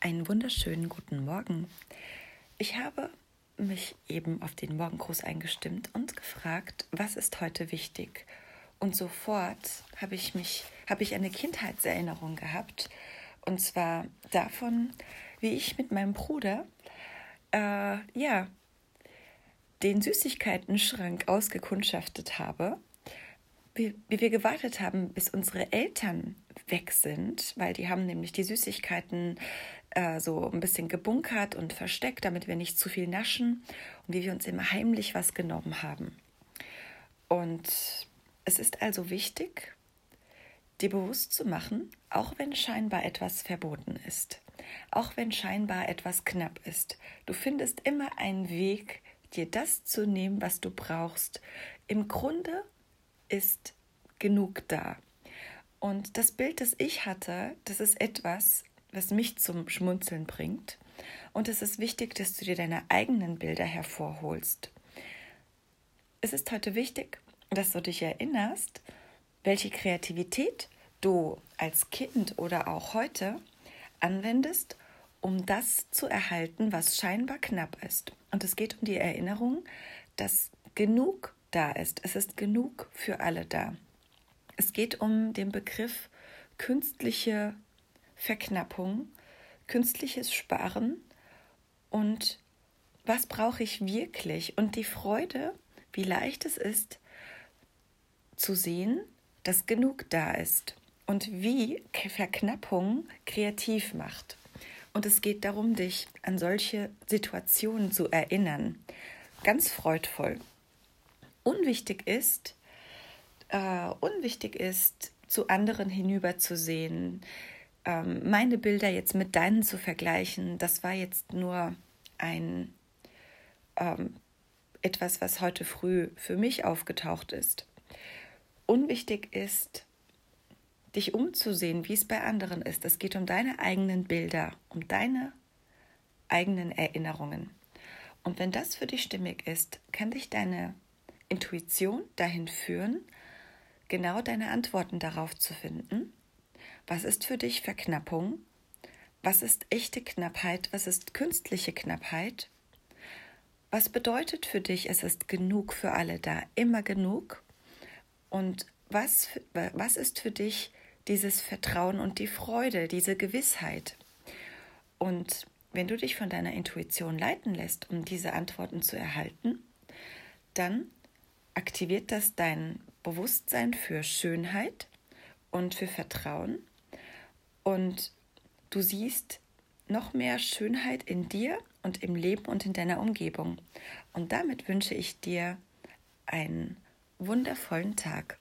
Einen wunderschönen guten Morgen. Ich habe mich eben auf den Morgengruß eingestimmt und gefragt, was ist heute wichtig? Und sofort habe ich mich, habe ich eine Kindheitserinnerung gehabt. Und zwar davon, wie ich mit meinem Bruder, äh, ja, den Süßigkeiten-Schrank ausgekundschaftet habe wie, wie wir gewartet haben, bis unsere Eltern weg sind, weil die haben nämlich die Süßigkeiten äh, so ein bisschen gebunkert und versteckt, damit wir nicht zu viel naschen und wie wir uns immer heimlich was genommen haben. Und es ist also wichtig, dir bewusst zu machen, auch wenn scheinbar etwas verboten ist, auch wenn scheinbar etwas knapp ist, du findest immer einen Weg, dir das zu nehmen, was du brauchst. Im Grunde ist genug da. Und das Bild, das ich hatte, das ist etwas, was mich zum Schmunzeln bringt. Und es ist wichtig, dass du dir deine eigenen Bilder hervorholst. Es ist heute wichtig, dass du dich erinnerst, welche Kreativität du als Kind oder auch heute anwendest, um das zu erhalten, was scheinbar knapp ist. Und es geht um die Erinnerung, dass genug da ist. Es ist genug für alle da. Es geht um den Begriff künstliche Verknappung, künstliches Sparen und was brauche ich wirklich und die Freude, wie leicht es ist zu sehen, dass genug da ist und wie Verknappung kreativ macht. Und es geht darum, dich an solche Situationen zu erinnern. Ganz freudvoll. Unwichtig ist, äh, unwichtig ist, zu anderen hinüberzusehen, ähm, meine Bilder jetzt mit deinen zu vergleichen, das war jetzt nur ein ähm, etwas, was heute früh für mich aufgetaucht ist. Unwichtig ist, dich umzusehen, wie es bei anderen ist. Es geht um deine eigenen Bilder, um deine eigenen Erinnerungen. Und wenn das für dich stimmig ist, kann dich deine Intuition dahin führen, genau deine Antworten darauf zu finden. Was ist für dich Verknappung? Was ist echte Knappheit? Was ist künstliche Knappheit? Was bedeutet für dich, es ist genug für alle da, immer genug? Und was, was ist für dich dieses Vertrauen und die Freude, diese Gewissheit? Und wenn du dich von deiner Intuition leiten lässt, um diese Antworten zu erhalten, dann aktiviert das dein Bewusstsein für Schönheit und für Vertrauen. Und du siehst noch mehr Schönheit in dir und im Leben und in deiner Umgebung. Und damit wünsche ich dir einen wundervollen Tag.